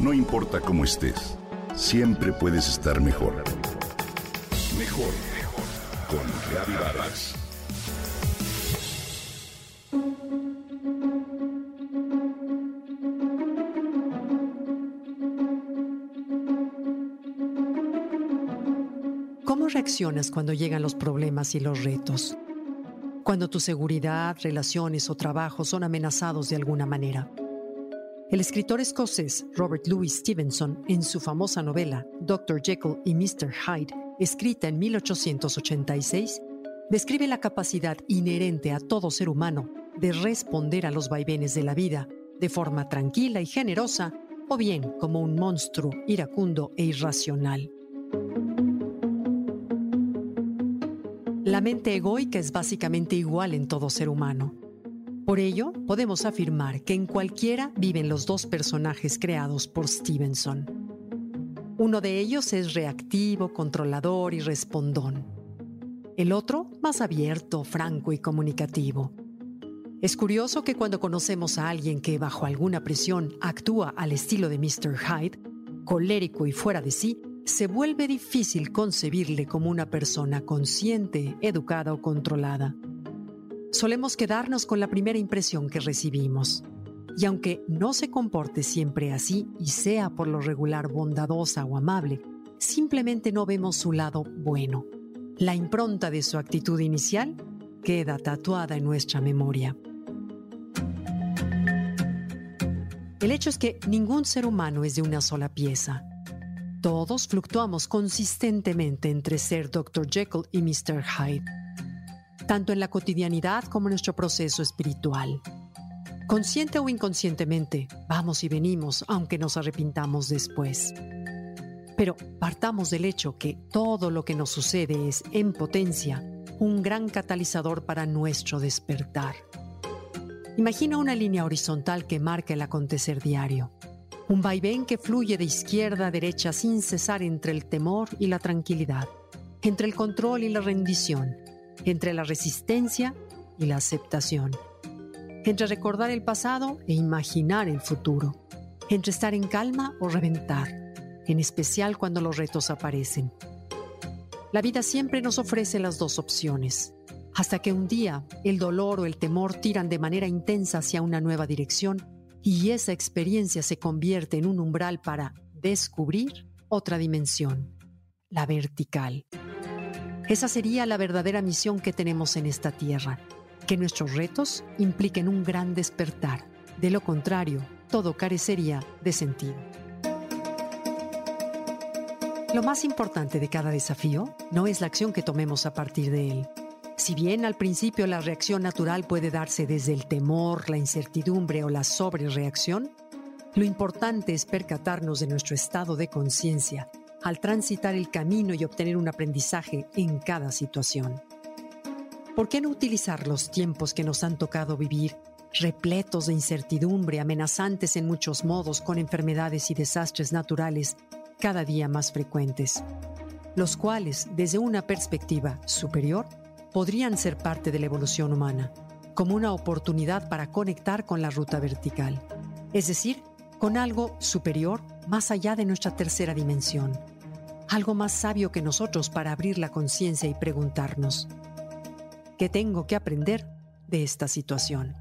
No importa cómo estés, siempre puedes estar mejor. Mejor, mejor. Con Reavivadas. ¿Cómo reaccionas cuando llegan los problemas y los retos? Cuando tu seguridad, relaciones o trabajo son amenazados de alguna manera. El escritor escocés Robert Louis Stevenson, en su famosa novela Dr. Jekyll y Mr. Hyde, escrita en 1886, describe la capacidad inherente a todo ser humano de responder a los vaivenes de la vida de forma tranquila y generosa, o bien como un monstruo iracundo e irracional. La mente egoica es básicamente igual en todo ser humano. Por ello, podemos afirmar que en cualquiera viven los dos personajes creados por Stevenson. Uno de ellos es reactivo, controlador y respondón. El otro, más abierto, franco y comunicativo. Es curioso que cuando conocemos a alguien que bajo alguna presión actúa al estilo de Mr. Hyde, colérico y fuera de sí, se vuelve difícil concebirle como una persona consciente, educada o controlada solemos quedarnos con la primera impresión que recibimos. Y aunque no se comporte siempre así y sea por lo regular bondadosa o amable, simplemente no vemos su lado bueno. La impronta de su actitud inicial queda tatuada en nuestra memoria. El hecho es que ningún ser humano es de una sola pieza. Todos fluctuamos consistentemente entre ser Dr. Jekyll y Mr. Hyde tanto en la cotidianidad como en nuestro proceso espiritual. Consciente o inconscientemente, vamos y venimos, aunque nos arrepintamos después. Pero partamos del hecho que todo lo que nos sucede es, en potencia, un gran catalizador para nuestro despertar. Imagina una línea horizontal que marca el acontecer diario. Un vaivén que fluye de izquierda a derecha sin cesar entre el temor y la tranquilidad, entre el control y la rendición, entre la resistencia y la aceptación, entre recordar el pasado e imaginar el futuro, entre estar en calma o reventar, en especial cuando los retos aparecen. La vida siempre nos ofrece las dos opciones, hasta que un día el dolor o el temor tiran de manera intensa hacia una nueva dirección y esa experiencia se convierte en un umbral para descubrir otra dimensión, la vertical. Esa sería la verdadera misión que tenemos en esta tierra, que nuestros retos impliquen un gran despertar. De lo contrario, todo carecería de sentido. Lo más importante de cada desafío no es la acción que tomemos a partir de él. Si bien al principio la reacción natural puede darse desde el temor, la incertidumbre o la sobrereacción, lo importante es percatarnos de nuestro estado de conciencia al transitar el camino y obtener un aprendizaje en cada situación. ¿Por qué no utilizar los tiempos que nos han tocado vivir, repletos de incertidumbre, amenazantes en muchos modos, con enfermedades y desastres naturales cada día más frecuentes, los cuales, desde una perspectiva superior, podrían ser parte de la evolución humana, como una oportunidad para conectar con la ruta vertical, es decir, con algo superior más allá de nuestra tercera dimensión, algo más sabio que nosotros para abrir la conciencia y preguntarnos, ¿qué tengo que aprender de esta situación?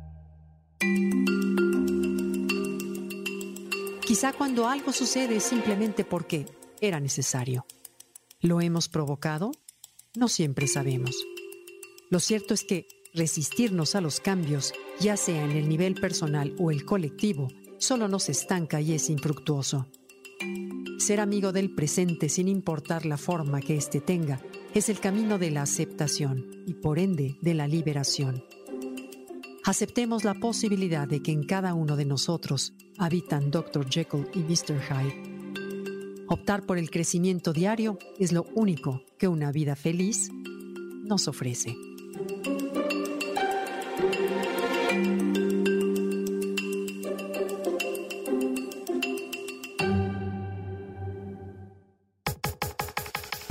Quizá cuando algo sucede es simplemente porque era necesario. ¿Lo hemos provocado? No siempre sabemos. Lo cierto es que resistirnos a los cambios, ya sea en el nivel personal o el colectivo, solo nos estanca y es infructuoso. Ser amigo del presente sin importar la forma que éste tenga es el camino de la aceptación y por ende de la liberación. Aceptemos la posibilidad de que en cada uno de nosotros habitan Dr. Jekyll y Mr. Hyde. Optar por el crecimiento diario es lo único que una vida feliz nos ofrece.